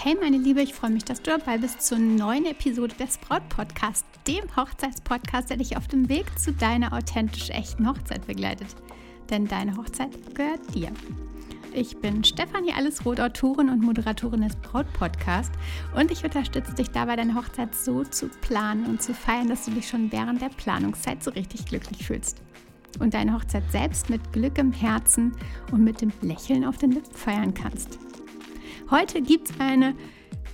Hey meine Liebe, ich freue mich, dass du dabei bist zur neuen Episode des Braut Podcast, dem Hochzeitspodcast, der dich auf dem Weg zu deiner authentisch echten Hochzeit begleitet. Denn deine Hochzeit gehört dir. Ich bin Stefanie Allesroth, Autorin und Moderatorin des Braut Podcast und ich unterstütze dich dabei, deine Hochzeit so zu planen und zu feiern, dass du dich schon während der Planungszeit so richtig glücklich fühlst. Und deine Hochzeit selbst mit Glück im Herzen und mit dem Lächeln auf den Lippen feiern kannst. Heute gibt es eine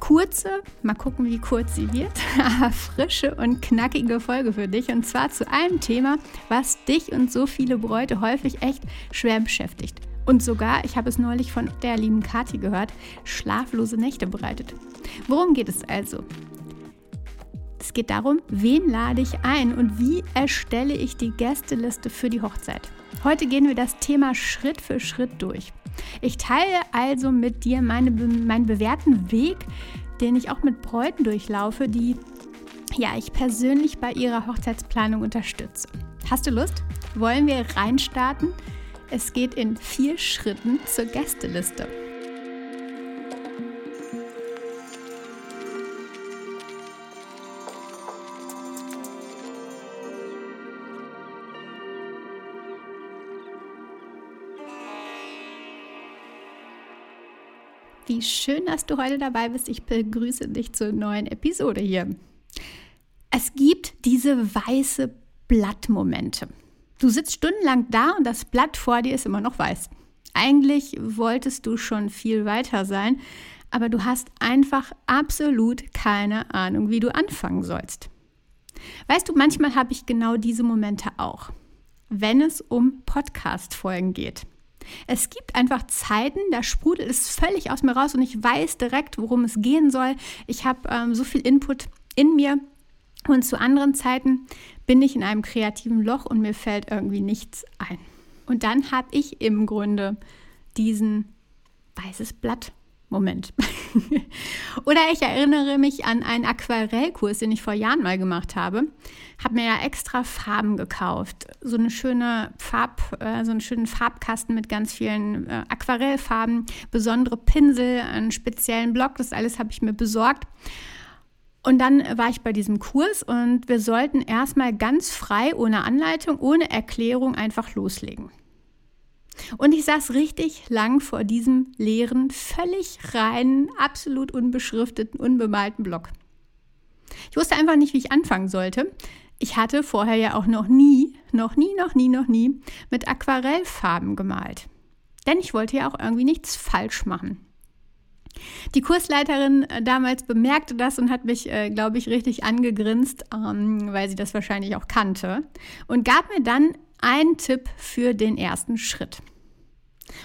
kurze, mal gucken, wie kurz sie wird, aber frische und knackige Folge für dich. Und zwar zu einem Thema, was dich und so viele Bräute häufig echt schwer beschäftigt. Und sogar, ich habe es neulich von der lieben Kathi gehört, schlaflose Nächte bereitet. Worum geht es also? Es geht darum, wen lade ich ein und wie erstelle ich die Gästeliste für die Hochzeit. Heute gehen wir das Thema Schritt für Schritt durch. Ich teile also mit dir meine, meinen bewährten Weg, den ich auch mit Bräuten durchlaufe, die ja, ich persönlich bei ihrer Hochzeitsplanung unterstütze. Hast du Lust? Wollen wir reinstarten? Es geht in vier Schritten zur Gästeliste. Wie schön, dass du heute dabei bist. Ich begrüße dich zur neuen Episode hier. Es gibt diese weiße Blattmomente. Du sitzt stundenlang da und das Blatt vor dir ist immer noch weiß. Eigentlich wolltest du schon viel weiter sein, aber du hast einfach absolut keine Ahnung, wie du anfangen sollst. Weißt du, manchmal habe ich genau diese Momente auch, wenn es um Podcast-Folgen geht. Es gibt einfach Zeiten, da sprudelt es völlig aus mir raus und ich weiß direkt, worum es gehen soll. Ich habe ähm, so viel Input in mir. Und zu anderen Zeiten bin ich in einem kreativen Loch und mir fällt irgendwie nichts ein. Und dann habe ich im Grunde diesen weißes Blatt Moment. Oder ich erinnere mich an einen Aquarellkurs, den ich vor Jahren mal gemacht habe. Habe mir ja extra Farben gekauft. So eine schöne Farb, äh, so einen schönen Farbkasten mit ganz vielen äh, Aquarellfarben, besondere Pinsel, einen speziellen Block. Das alles habe ich mir besorgt. Und dann war ich bei diesem Kurs und wir sollten erstmal ganz frei, ohne Anleitung, ohne Erklärung einfach loslegen. Und ich saß richtig lang vor diesem leeren, völlig reinen, absolut unbeschrifteten, unbemalten Block. Ich wusste einfach nicht, wie ich anfangen sollte. Ich hatte vorher ja auch noch nie, noch nie, noch nie, noch nie mit Aquarellfarben gemalt. Denn ich wollte ja auch irgendwie nichts falsch machen. Die Kursleiterin äh, damals bemerkte das und hat mich, äh, glaube ich, richtig angegrinst, ähm, weil sie das wahrscheinlich auch kannte und gab mir dann ein Tipp für den ersten Schritt.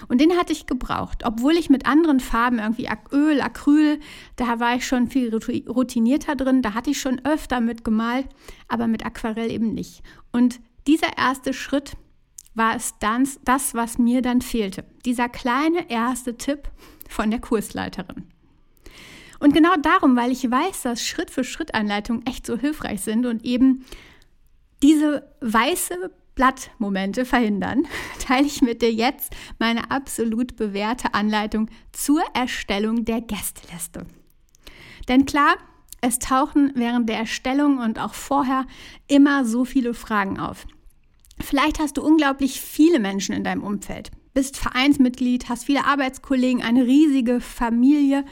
Und den hatte ich gebraucht, obwohl ich mit anderen Farben, irgendwie Öl, Acryl, da war ich schon viel routinierter drin, da hatte ich schon öfter mit gemalt, aber mit Aquarell eben nicht. Und dieser erste Schritt war es dann das, was mir dann fehlte. Dieser kleine erste Tipp von der Kursleiterin. Und genau darum, weil ich weiß, dass Schritt-für-Schritt-Anleitungen echt so hilfreich sind und eben diese weiße Blattmomente verhindern, teile ich mit dir jetzt meine absolut bewährte Anleitung zur Erstellung der Gästeliste. Denn klar, es tauchen während der Erstellung und auch vorher immer so viele Fragen auf. Vielleicht hast du unglaublich viele Menschen in deinem Umfeld, bist Vereinsmitglied, hast viele Arbeitskollegen, eine riesige Familie.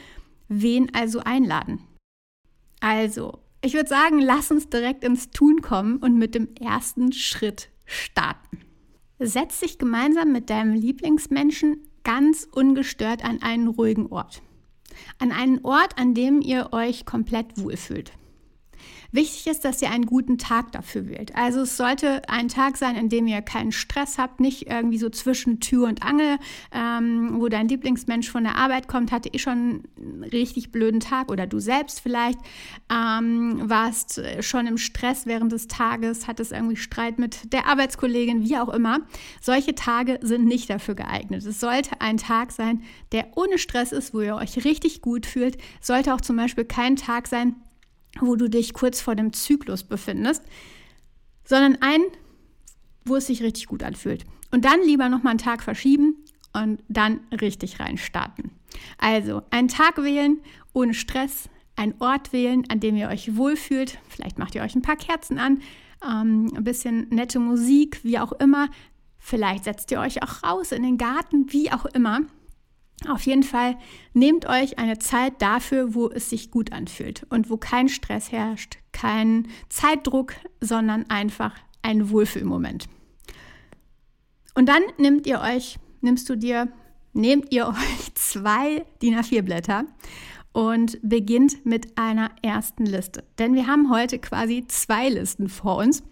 Wen also einladen? Also, ich würde sagen, lass uns direkt ins Tun kommen und mit dem ersten Schritt starten. Setz dich gemeinsam mit deinem Lieblingsmenschen ganz ungestört an einen ruhigen Ort. An einen Ort, an dem ihr euch komplett wohlfühlt. Wichtig ist, dass ihr einen guten Tag dafür wählt. Also es sollte ein Tag sein, in dem ihr keinen Stress habt, nicht irgendwie so zwischen Tür und Angel, ähm, wo dein Lieblingsmensch von der Arbeit kommt, hatte ich schon einen richtig blöden Tag oder du selbst vielleicht, ähm, warst schon im Stress während des Tages, hattest irgendwie Streit mit der Arbeitskollegin, wie auch immer. Solche Tage sind nicht dafür geeignet. Es sollte ein Tag sein, der ohne Stress ist, wo ihr euch richtig gut fühlt. Sollte auch zum Beispiel kein Tag sein, wo du dich kurz vor dem Zyklus befindest, sondern ein, wo es sich richtig gut anfühlt. Und dann lieber noch mal einen Tag verschieben und dann richtig reinstarten. Also einen Tag wählen ohne Stress, einen Ort wählen, an dem ihr euch wohlfühlt. Vielleicht macht ihr euch ein paar Kerzen an, ähm, ein bisschen nette Musik, wie auch immer. Vielleicht setzt ihr euch auch raus in den Garten, wie auch immer. Auf jeden Fall nehmt euch eine Zeit dafür, wo es sich gut anfühlt und wo kein Stress herrscht, kein Zeitdruck, sondern einfach ein Wohlfühlmoment. Und dann nehmt ihr euch, nimmst du dir, nehmt ihr euch zwei DIN A4 Blätter und beginnt mit einer ersten Liste. Denn wir haben heute quasi zwei Listen vor uns.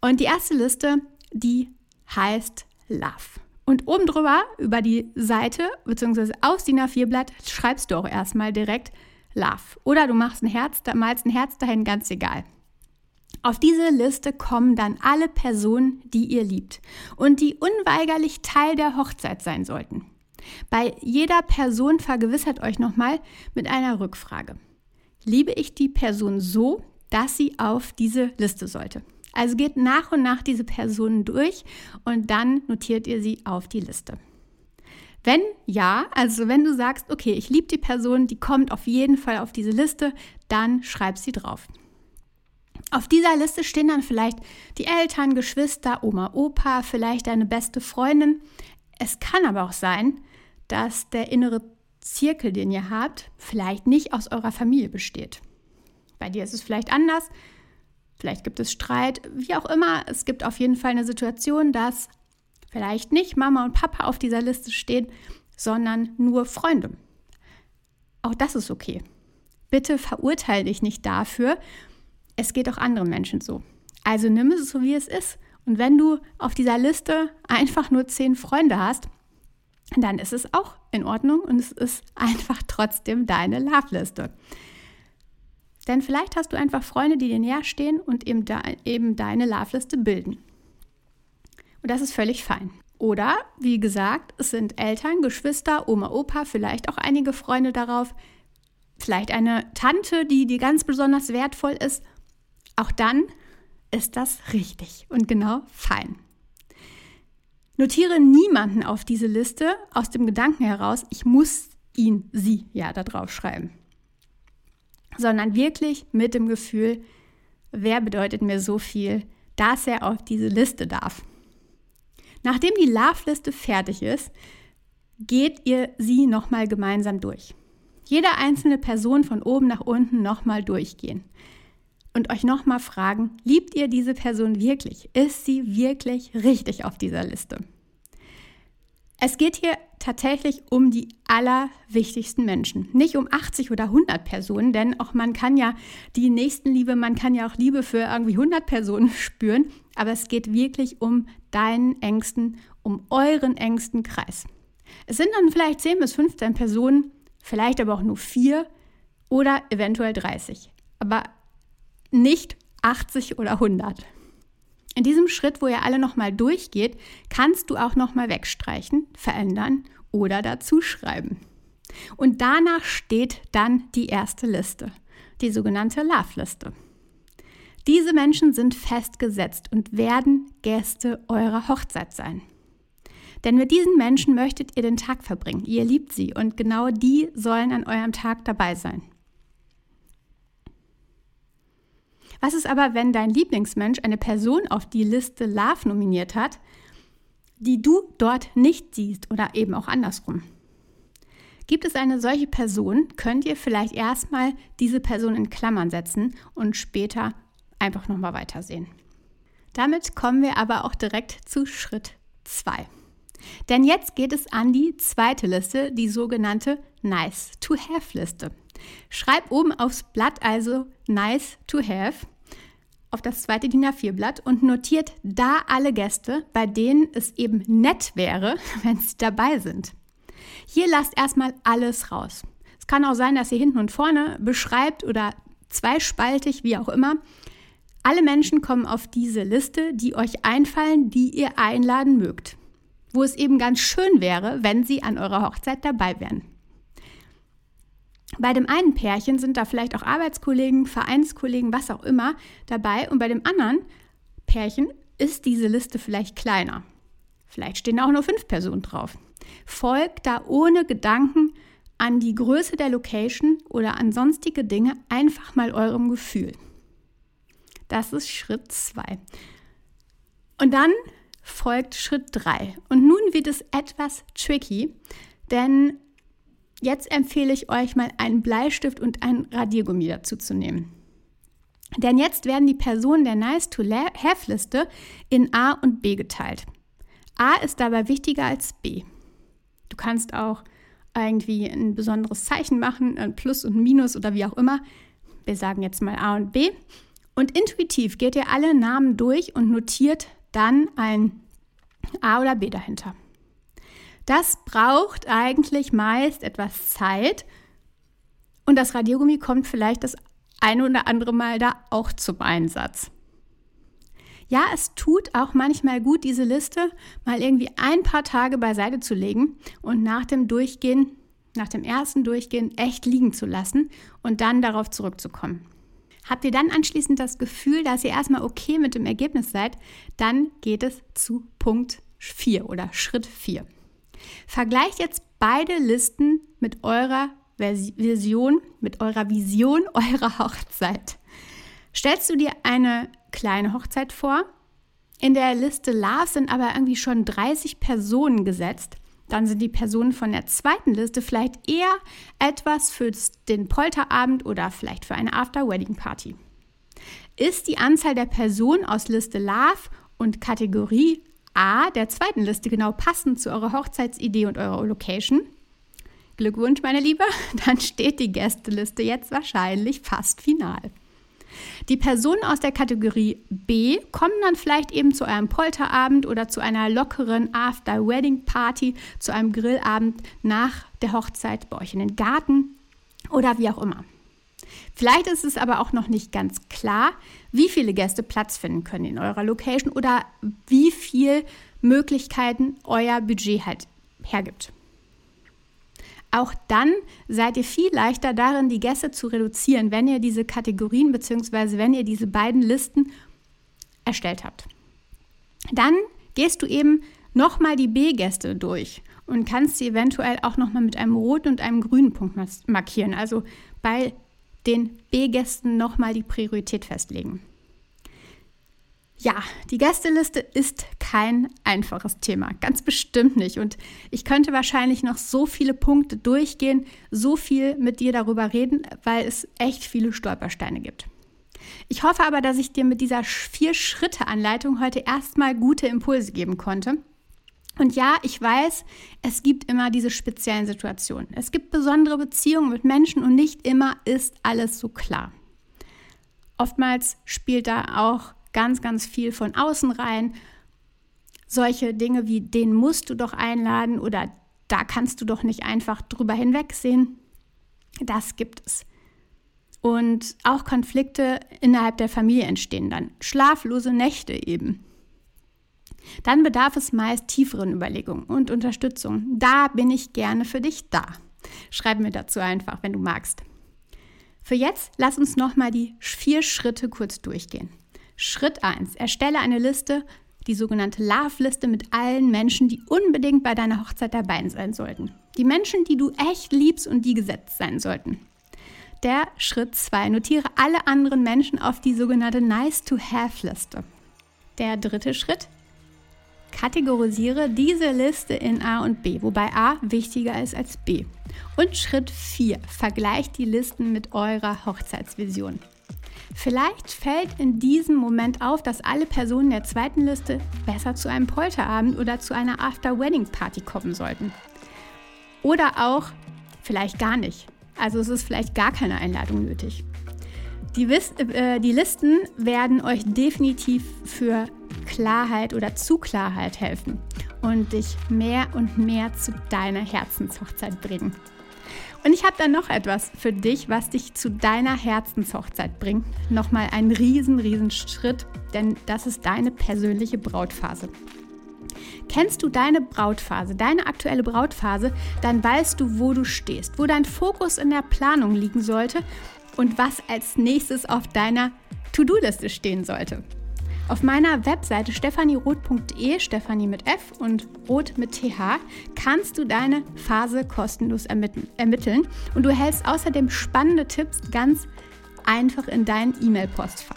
Und die erste Liste, die heißt Love. Und oben drüber, über die Seite, beziehungsweise aus DIN A4-Blatt, schreibst du auch erstmal direkt Love. Oder du machst ein Herz, malst ein Herz dahin, ganz egal. Auf diese Liste kommen dann alle Personen, die ihr liebt und die unweigerlich Teil der Hochzeit sein sollten. Bei jeder Person vergewissert euch nochmal mit einer Rückfrage. Liebe ich die Person so, dass sie auf diese Liste sollte? Also geht nach und nach diese Personen durch und dann notiert ihr sie auf die Liste. Wenn ja, also wenn du sagst, okay, ich liebe die Person, die kommt auf jeden Fall auf diese Liste, dann schreib sie drauf. Auf dieser Liste stehen dann vielleicht die Eltern, Geschwister, Oma, Opa, vielleicht deine beste Freundin. Es kann aber auch sein, dass der innere Zirkel, den ihr habt, vielleicht nicht aus eurer Familie besteht. Bei dir ist es vielleicht anders. Vielleicht gibt es Streit, wie auch immer. Es gibt auf jeden Fall eine Situation, dass vielleicht nicht Mama und Papa auf dieser Liste stehen, sondern nur Freunde. Auch das ist okay. Bitte verurteile dich nicht dafür. Es geht auch anderen Menschen so. Also nimm es so, wie es ist. Und wenn du auf dieser Liste einfach nur zehn Freunde hast, dann ist es auch in Ordnung und es ist einfach trotzdem deine Love-Liste. Denn vielleicht hast du einfach Freunde, die dir näher stehen und eben, da, eben deine Love-Liste bilden. Und das ist völlig fein. Oder, wie gesagt, es sind Eltern, Geschwister, Oma, Opa, vielleicht auch einige Freunde darauf, vielleicht eine Tante, die dir ganz besonders wertvoll ist. Auch dann ist das richtig und genau fein. Notiere niemanden auf diese Liste aus dem Gedanken heraus, ich muss ihn, sie ja da drauf schreiben sondern wirklich mit dem Gefühl, wer bedeutet mir so viel, dass er auf diese Liste darf. Nachdem die Love-Liste fertig ist, geht ihr sie nochmal gemeinsam durch. Jede einzelne Person von oben nach unten nochmal durchgehen und euch nochmal fragen, liebt ihr diese Person wirklich? Ist sie wirklich richtig auf dieser Liste? Es geht hier tatsächlich um die allerwichtigsten Menschen. Nicht um 80 oder 100 Personen, denn auch man kann ja die Nächstenliebe, man kann ja auch Liebe für irgendwie 100 Personen spüren, aber es geht wirklich um deinen engsten, um euren engsten Kreis. Es sind dann vielleicht 10 bis 15 Personen, vielleicht aber auch nur 4 oder eventuell 30, aber nicht 80 oder 100. In diesem Schritt, wo ihr alle nochmal durchgeht, kannst du auch nochmal wegstreichen, verändern oder dazuschreiben. Und danach steht dann die erste Liste, die sogenannte Love-Liste. Diese Menschen sind festgesetzt und werden Gäste eurer Hochzeit sein. Denn mit diesen Menschen möchtet ihr den Tag verbringen. Ihr liebt sie und genau die sollen an eurem Tag dabei sein. Was ist aber, wenn dein Lieblingsmensch eine Person auf die Liste Love nominiert hat, die du dort nicht siehst oder eben auch andersrum? Gibt es eine solche Person, könnt ihr vielleicht erstmal diese Person in Klammern setzen und später einfach nochmal weitersehen. Damit kommen wir aber auch direkt zu Schritt 2. Denn jetzt geht es an die zweite Liste, die sogenannte Nice to Have Liste. Schreib oben aufs Blatt also Nice to Have auf das zweite DIN A4-Blatt und notiert da alle Gäste, bei denen es eben nett wäre, wenn sie dabei sind. Hier lasst erstmal alles raus. Es kann auch sein, dass ihr hinten und vorne beschreibt oder zweispaltig, wie auch immer. Alle Menschen kommen auf diese Liste, die euch einfallen, die ihr einladen mögt. Wo es eben ganz schön wäre, wenn sie an eurer Hochzeit dabei wären. Bei dem einen Pärchen sind da vielleicht auch Arbeitskollegen, Vereinskollegen, was auch immer dabei. Und bei dem anderen Pärchen ist diese Liste vielleicht kleiner. Vielleicht stehen auch nur fünf Personen drauf. Folgt da ohne Gedanken an die Größe der Location oder an sonstige Dinge einfach mal eurem Gefühl. Das ist Schritt 2. Und dann folgt Schritt 3. Und nun wird es etwas tricky, denn jetzt empfehle ich euch mal einen Bleistift und ein Radiergummi dazu zu nehmen. Denn jetzt werden die Personen der Nice-to-Have-Liste in A und B geteilt. A ist dabei wichtiger als B. Du kannst auch irgendwie ein besonderes Zeichen machen, ein Plus und Minus oder wie auch immer. Wir sagen jetzt mal A und B. Und intuitiv geht ihr alle Namen durch und notiert dann ein A oder B dahinter. Das braucht eigentlich meist etwas Zeit und das Radiergummi kommt vielleicht das eine oder andere Mal da auch zum Einsatz. Ja, es tut auch manchmal gut, diese Liste mal irgendwie ein paar Tage beiseite zu legen und nach dem Durchgehen, nach dem ersten Durchgehen echt liegen zu lassen und dann darauf zurückzukommen. Habt ihr dann anschließend das Gefühl, dass ihr erstmal okay mit dem Ergebnis seid, dann geht es zu Punkt 4 oder Schritt 4. Vergleicht jetzt beide Listen mit eurer Vision, mit eurer Vision eurer Hochzeit. Stellst du dir eine kleine Hochzeit vor? In der Liste Love sind aber irgendwie schon 30 Personen gesetzt. Dann sind die Personen von der zweiten Liste vielleicht eher etwas für den Polterabend oder vielleicht für eine After-Wedding-Party. Ist die Anzahl der Personen aus Liste Love und Kategorie A der zweiten Liste genau passend zu eurer Hochzeitsidee und eurer Location? Glückwunsch, meine Liebe, dann steht die Gästeliste jetzt wahrscheinlich fast final. Die Personen aus der Kategorie B kommen dann vielleicht eben zu eurem Polterabend oder zu einer lockeren After-Wedding-Party, zu einem Grillabend nach der Hochzeit bei euch in den Garten oder wie auch immer. Vielleicht ist es aber auch noch nicht ganz klar, wie viele Gäste Platz finden können in eurer Location oder wie viel Möglichkeiten euer Budget halt hergibt. Auch dann seid ihr viel leichter darin, die Gäste zu reduzieren, wenn ihr diese Kategorien bzw. wenn ihr diese beiden Listen erstellt habt. Dann gehst du eben nochmal die B-Gäste durch und kannst sie eventuell auch nochmal mit einem roten und einem grünen Punkt markieren. Also bei den B-Gästen nochmal die Priorität festlegen. Ja, die Gästeliste ist kein einfaches Thema, ganz bestimmt nicht. Und ich könnte wahrscheinlich noch so viele Punkte durchgehen, so viel mit dir darüber reden, weil es echt viele Stolpersteine gibt. Ich hoffe aber, dass ich dir mit dieser Vier-Schritte-Anleitung heute erstmal gute Impulse geben konnte. Und ja, ich weiß, es gibt immer diese speziellen Situationen. Es gibt besondere Beziehungen mit Menschen und nicht immer ist alles so klar. Oftmals spielt da auch ganz, ganz viel von außen rein. Solche Dinge wie, den musst du doch einladen oder da kannst du doch nicht einfach drüber hinwegsehen. Das gibt es. Und auch Konflikte innerhalb der Familie entstehen dann. Schlaflose Nächte eben. Dann bedarf es meist tieferen Überlegungen und Unterstützung. Da bin ich gerne für dich da. Schreib mir dazu einfach, wenn du magst. Für jetzt lass uns nochmal die vier Schritte kurz durchgehen. Schritt 1. Erstelle eine Liste, die sogenannte Love-Liste mit allen Menschen, die unbedingt bei deiner Hochzeit dabei sein sollten. Die Menschen, die du echt liebst und die gesetzt sein sollten. Der Schritt 2. Notiere alle anderen Menschen auf die sogenannte Nice-to-Have-Liste. Der dritte Schritt. Kategorisiere diese Liste in A und B, wobei A wichtiger ist als B. Und Schritt 4. Vergleicht die Listen mit eurer Hochzeitsvision. Vielleicht fällt in diesem Moment auf, dass alle Personen der zweiten Liste besser zu einem Polterabend oder zu einer After-Wedding-Party kommen sollten. Oder auch vielleicht gar nicht. Also es ist vielleicht gar keine Einladung nötig. Die, äh, die Listen werden euch definitiv für Klarheit oder zu Klarheit helfen und dich mehr und mehr zu deiner Herzenshochzeit bringen. Und ich habe dann noch etwas für dich, was dich zu deiner Herzenshochzeit bringt. Nochmal einen riesen, riesen Schritt, denn das ist deine persönliche Brautphase. Kennst du deine Brautphase, deine aktuelle Brautphase, dann weißt du, wo du stehst, wo dein Fokus in der Planung liegen sollte und was als nächstes auf deiner To-Do-Liste stehen sollte. Auf meiner Webseite stephanieroth.de, Stefanie mit F und Roth mit TH, kannst du deine Phase kostenlos ermitteln und du erhältst außerdem spannende Tipps ganz einfach in dein E-Mail-Postfach.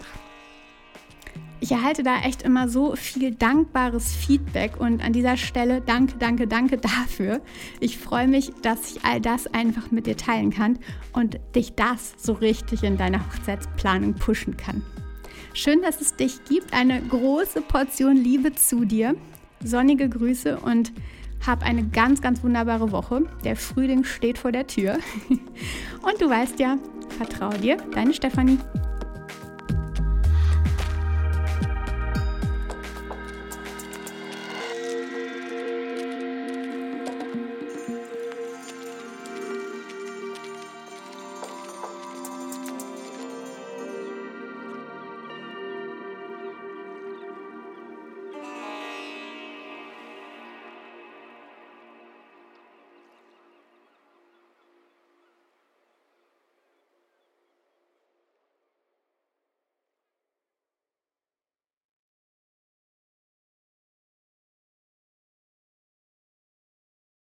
Ich erhalte da echt immer so viel dankbares Feedback und an dieser Stelle danke, danke, danke dafür. Ich freue mich, dass ich all das einfach mit dir teilen kann und dich das so richtig in deiner Hochzeitsplanung pushen kann. Schön, dass es dich gibt. Eine große Portion Liebe zu dir. Sonnige Grüße und hab eine ganz, ganz wunderbare Woche. Der Frühling steht vor der Tür. Und du weißt ja, vertraue dir, deine Stefanie.